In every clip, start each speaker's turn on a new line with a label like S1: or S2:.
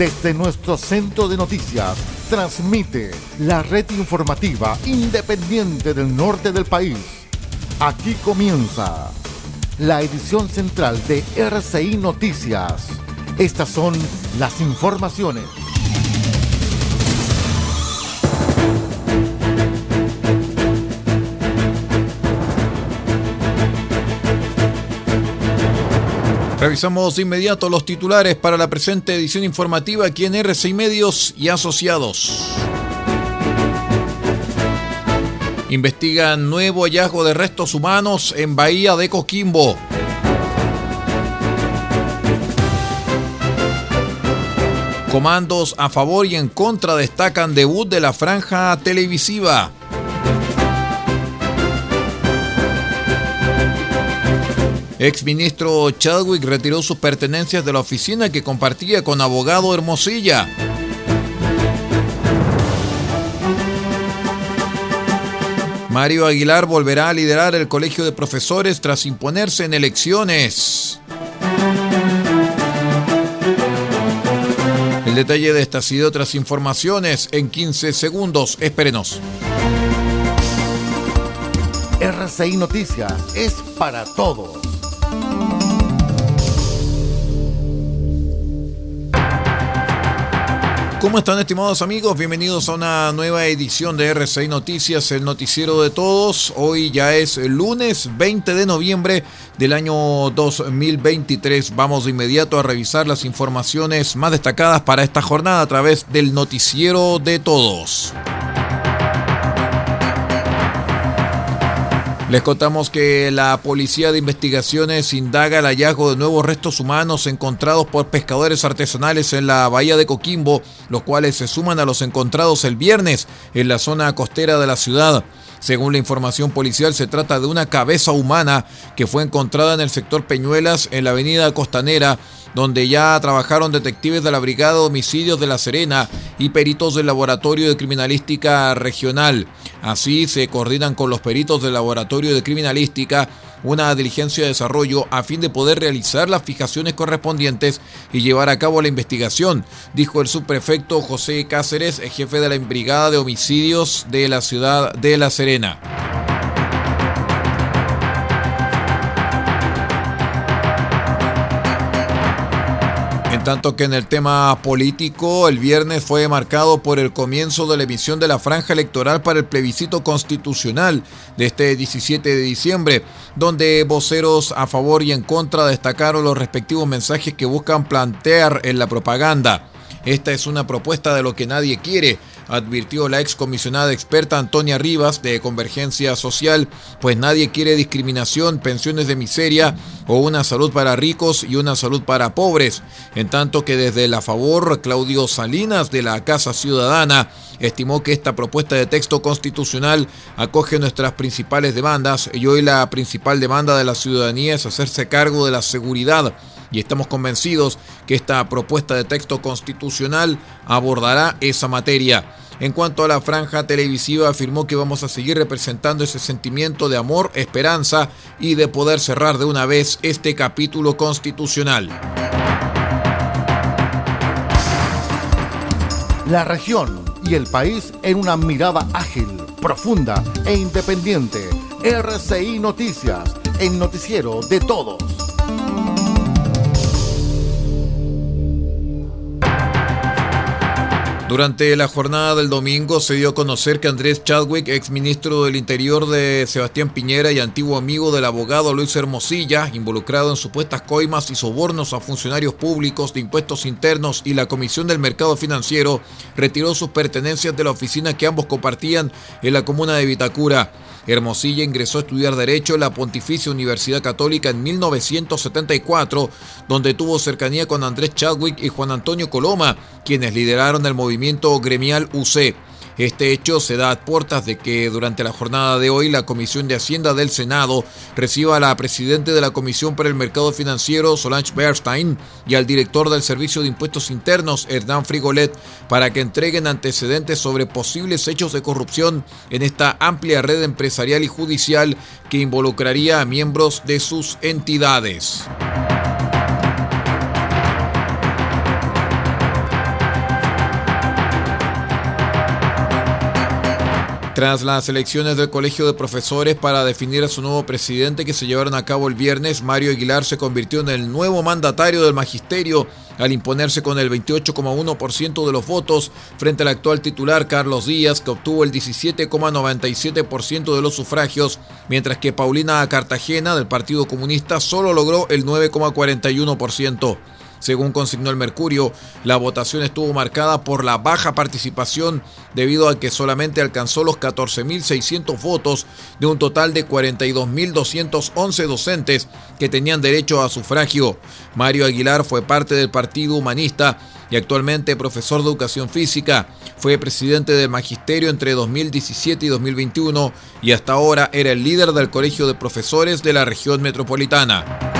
S1: Desde nuestro centro de noticias, transmite la red informativa independiente del norte del país. Aquí comienza la edición central de RCI Noticias. Estas son las informaciones.
S2: Revisamos de inmediato los titulares para la presente edición informativa aquí en RCI Medios y Asociados. Investigan nuevo hallazgo de restos humanos en Bahía de Coquimbo. Comandos a favor y en contra destacan debut de la franja televisiva. Exministro Chadwick retiró sus pertenencias de la oficina que compartía con abogado Hermosilla. Mario Aguilar volverá a liderar el Colegio de Profesores tras imponerse en elecciones. El detalle de estas y de otras informaciones en 15 segundos. Espérenos.
S1: RCI Noticias es para todos.
S2: ¿Cómo están estimados amigos? Bienvenidos a una nueva edición de R6 Noticias, el noticiero de todos. Hoy ya es lunes 20 de noviembre del año 2023. Vamos de inmediato a revisar las informaciones más destacadas para esta jornada a través del noticiero de todos. Les contamos que la Policía de Investigaciones indaga el hallazgo de nuevos restos humanos encontrados por pescadores artesanales en la bahía de Coquimbo, los cuales se suman a los encontrados el viernes en la zona costera de la ciudad. Según la información policial, se trata de una cabeza humana que fue encontrada en el sector Peñuelas, en la avenida Costanera, donde ya trabajaron detectives de la Brigada de Homicidios de La Serena y peritos del Laboratorio de Criminalística Regional. Así se coordinan con los peritos del Laboratorio de Criminalística una diligencia de desarrollo a fin de poder realizar las fijaciones correspondientes y llevar a cabo la investigación, dijo el subprefecto José Cáceres, jefe de la Brigada de Homicidios de la ciudad de La Serena. Tanto que en el tema político, el viernes fue marcado por el comienzo de la emisión de la franja electoral para el plebiscito constitucional de este 17 de diciembre, donde voceros a favor y en contra destacaron los respectivos mensajes que buscan plantear en la propaganda. Esta es una propuesta de lo que nadie quiere, advirtió la excomisionada experta Antonia Rivas de Convergencia Social, pues nadie quiere discriminación, pensiones de miseria o una salud para ricos y una salud para pobres. En tanto que desde la favor, Claudio Salinas de la Casa Ciudadana estimó que esta propuesta de texto constitucional acoge nuestras principales demandas y hoy la principal demanda de la ciudadanía es hacerse cargo de la seguridad y estamos convencidos que esta propuesta de texto constitucional abordará esa materia. En cuanto a la franja televisiva, afirmó que vamos a seguir representando ese sentimiento de amor, esperanza y de poder cerrar de una vez este capítulo constitucional.
S1: La región y el país en una mirada ágil, profunda e independiente. RCI Noticias, el noticiero de todos.
S2: Durante la jornada del domingo se dio a conocer que Andrés Chadwick, ex ministro del Interior de Sebastián Piñera y antiguo amigo del abogado Luis Hermosilla, involucrado en supuestas coimas y sobornos a funcionarios públicos de impuestos internos y la Comisión del Mercado Financiero, retiró sus pertenencias de la oficina que ambos compartían en la comuna de Vitacura. Hermosilla ingresó a estudiar Derecho en la Pontificia Universidad Católica en 1974, donde tuvo cercanía con Andrés Chadwick y Juan Antonio Coloma, quienes lideraron el movimiento gremial UC. Este hecho se da a puertas de que durante la jornada de hoy la Comisión de Hacienda del Senado reciba a la presidenta de la Comisión para el Mercado Financiero, Solange Bernstein, y al director del Servicio de Impuestos Internos, Hernán Frigolet, para que entreguen antecedentes sobre posibles hechos de corrupción en esta amplia red empresarial y judicial que involucraría a miembros de sus entidades. Tras las elecciones del Colegio de Profesores para definir a su nuevo presidente que se llevaron a cabo el viernes, Mario Aguilar se convirtió en el nuevo mandatario del magisterio al imponerse con el 28,1% de los votos frente al actual titular Carlos Díaz, que obtuvo el 17,97% de los sufragios, mientras que Paulina Cartagena del Partido Comunista solo logró el 9,41%. Según consignó el Mercurio, la votación estuvo marcada por la baja participación debido a que solamente alcanzó los 14.600 votos de un total de 42.211 docentes que tenían derecho a sufragio. Mario Aguilar fue parte del Partido Humanista y actualmente profesor de educación física. Fue presidente del magisterio entre 2017 y 2021 y hasta ahora era el líder del Colegio de Profesores de la región metropolitana.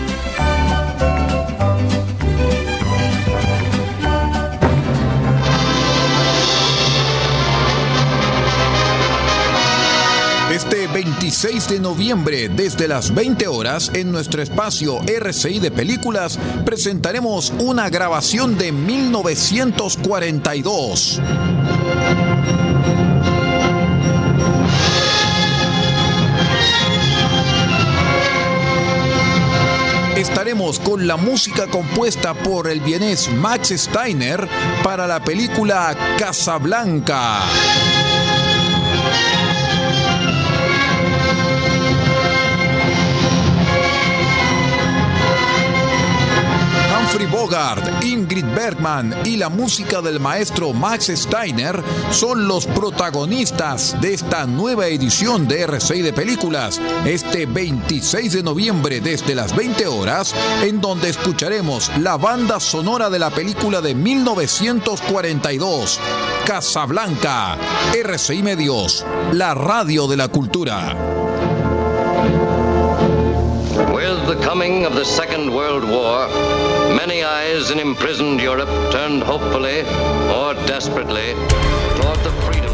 S2: 26 de noviembre, desde las 20 horas, en nuestro espacio RCI de Películas, presentaremos una grabación de 1942. estaremos con la música compuesta por el vienés Max Steiner para la película Casablanca. Humphrey Bogart, Ingrid Bergman y la música del maestro Max Steiner son los protagonistas de esta nueva edición de R6 de Películas, este 26 de noviembre desde las 20 horas, en donde escucharemos la banda sonora de la película de 1942, Casablanca, RCI Medios, la radio de la cultura.
S3: The coming of the Second World War, many eyes in imprisoned Europe turned hopefully or desperately toward the freedom.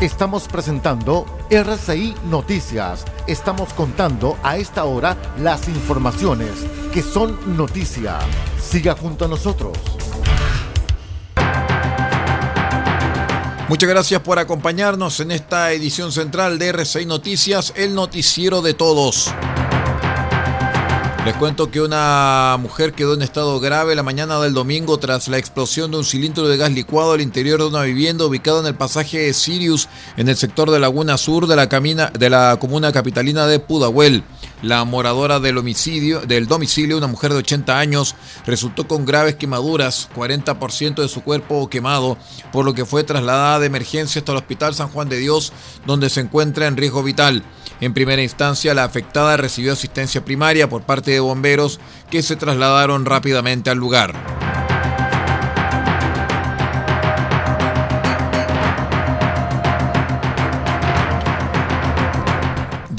S1: Estamos presentando RCI Noticias. Estamos contando a esta hora las informaciones que son noticia. Siga junto a nosotros.
S2: Muchas gracias por acompañarnos en esta edición central de RCI Noticias, el noticiero de todos. Les cuento que una mujer quedó en estado grave la mañana del domingo tras la explosión de un cilindro de gas licuado al interior de una vivienda ubicada en el pasaje Sirius en el sector de Laguna Sur de la, camina, de la comuna capitalina de Pudahuel. La moradora del, domicilio, una mujer de 80 años, resultó con graves quemaduras, 40% de su cuerpo quemado, por lo que fue trasladada de emergencia hasta el Hospital San Juan de Dios, donde se encuentra en riesgo vital. En primera instancia, la afectada recibió asistencia primaria por parte de bomberos que se trasladaron rápidamente al lugar.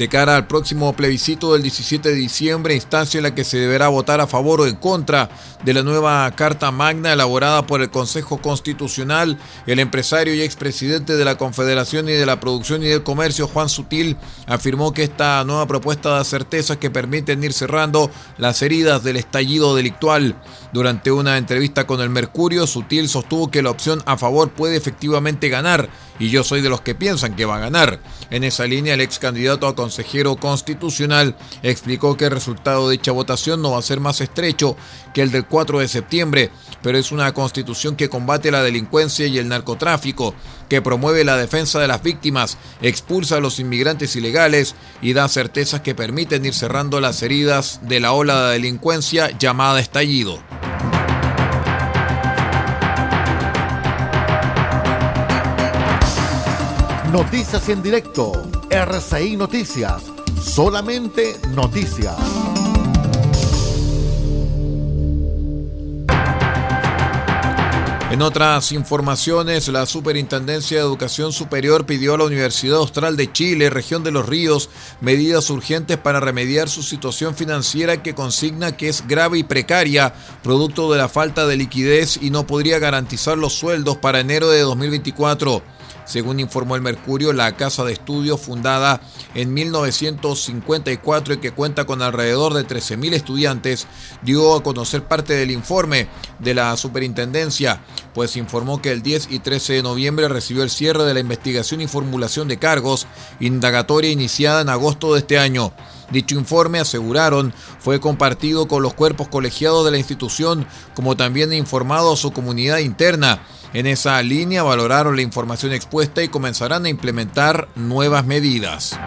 S2: De cara al próximo plebiscito del 17 de diciembre, instancia en la que se deberá votar a favor o en contra de la nueva Carta Magna elaborada por el Consejo Constitucional, el empresario y expresidente de la Confederación y de la Producción y del Comercio, Juan Sutil, afirmó que esta nueva propuesta da certezas que permiten ir cerrando las heridas del estallido delictual. Durante una entrevista con el Mercurio, Sutil sostuvo que la opción a favor puede efectivamente ganar y yo soy de los que piensan que va a ganar. En esa línea, el ex candidato a consejero constitucional explicó que el resultado de dicha votación no va a ser más estrecho que el del 4 de septiembre, pero es una constitución que combate la delincuencia y el narcotráfico, que promueve la defensa de las víctimas, expulsa a los inmigrantes ilegales y da certezas que permiten ir cerrando las heridas de la ola de delincuencia llamada estallido.
S1: Noticias en directo. RCI Noticias. Solamente noticias.
S2: En otras informaciones, la Superintendencia de Educación Superior pidió a la Universidad Austral de Chile, región de los ríos, medidas urgentes para remediar su situación financiera que consigna que es grave y precaria, producto de la falta de liquidez y no podría garantizar los sueldos para enero de 2024. Según informó el Mercurio, la casa de estudios fundada en 1954 y que cuenta con alrededor de 13.000 estudiantes, dio a conocer parte del informe de la superintendencia, pues informó que el 10 y 13 de noviembre recibió el cierre de la investigación y formulación de cargos, indagatoria iniciada en agosto de este año. Dicho informe, aseguraron, fue compartido con los cuerpos colegiados de la institución, como también informado a su comunidad interna en esa línea valoraron la información expuesta y comenzarán a implementar nuevas medidas.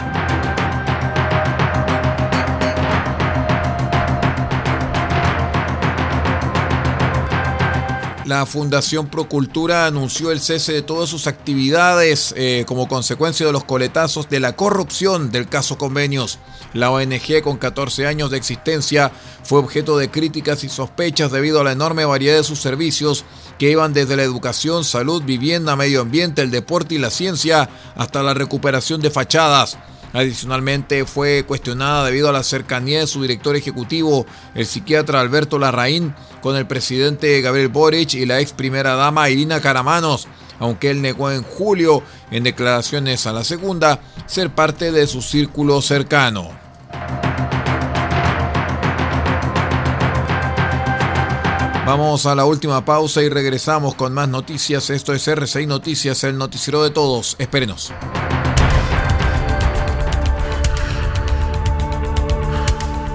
S2: La Fundación Procultura anunció el cese de todas sus actividades eh, como consecuencia de los coletazos de la corrupción del caso convenios. La ONG, con 14 años de existencia, fue objeto de críticas y sospechas debido a la enorme variedad de sus servicios que iban desde la educación, salud, vivienda, medio ambiente, el deporte y la ciencia hasta la recuperación de fachadas. Adicionalmente fue cuestionada debido a la cercanía de su director ejecutivo, el psiquiatra Alberto Larraín, con el presidente Gabriel Boric y la ex primera dama Irina Caramanos, aunque él negó en julio, en declaraciones a la segunda, ser parte de su círculo cercano. Vamos a la última pausa y regresamos con más noticias. Esto es RCI Noticias, el noticiero de todos. Espérenos.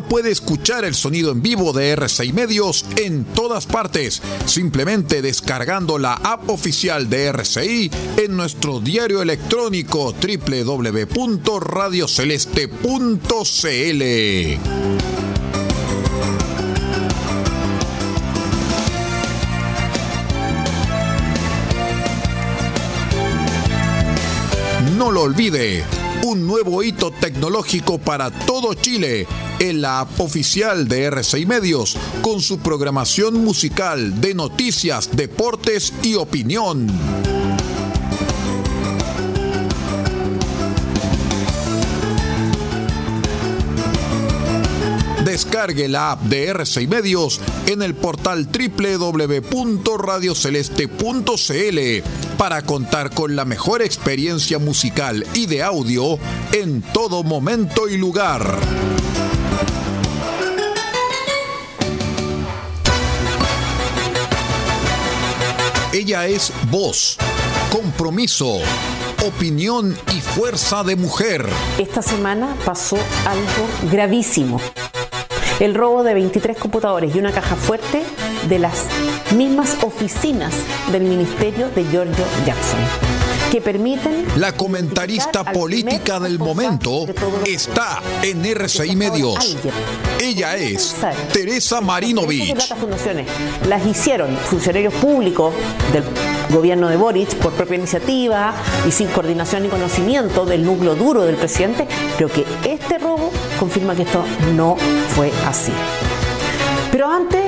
S2: Puede escuchar el sonido en vivo de R6 Medios en todas partes, simplemente descargando la app oficial de RCI en nuestro diario electrónico www.radioceleste.cl. No lo olvide, un nuevo hito tecnológico para todo Chile en la app oficial de R6 Medios con su programación musical de noticias, deportes y opinión. Descargue la app de R6 Medios en el portal www.radioceleste.cl para contar con la mejor experiencia musical y de audio en todo momento y lugar. Ella es voz, compromiso opinión y fuerza de mujer.
S4: Esta semana pasó algo gravísimo. El robo de 23 computadores y una caja fuerte de las mismas oficinas del ministerio de Giorgio Jackson que permiten...
S2: La comentarista política del momento está en RCI Medios. Ella es Teresa Marinovich.
S4: Las hicieron funcionarios públicos del gobierno de Boric por propia iniciativa y sin coordinación ni conocimiento del núcleo duro del presidente. Creo que este robo confirma que esto no fue así. Pero antes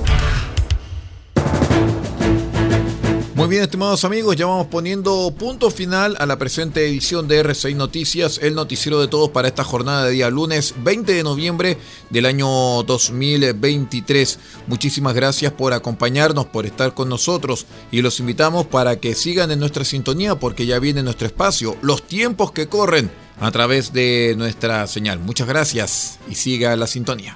S2: Muy bien, estimados amigos, ya vamos poniendo punto final a la presente edición de R6 Noticias, el noticiero de todos para esta jornada de día lunes 20 de noviembre del año 2023. Muchísimas gracias por acompañarnos, por estar con nosotros y los invitamos para que sigan en nuestra sintonía porque ya viene nuestro espacio, los tiempos que corren a través de nuestra señal. Muchas gracias y siga la sintonía.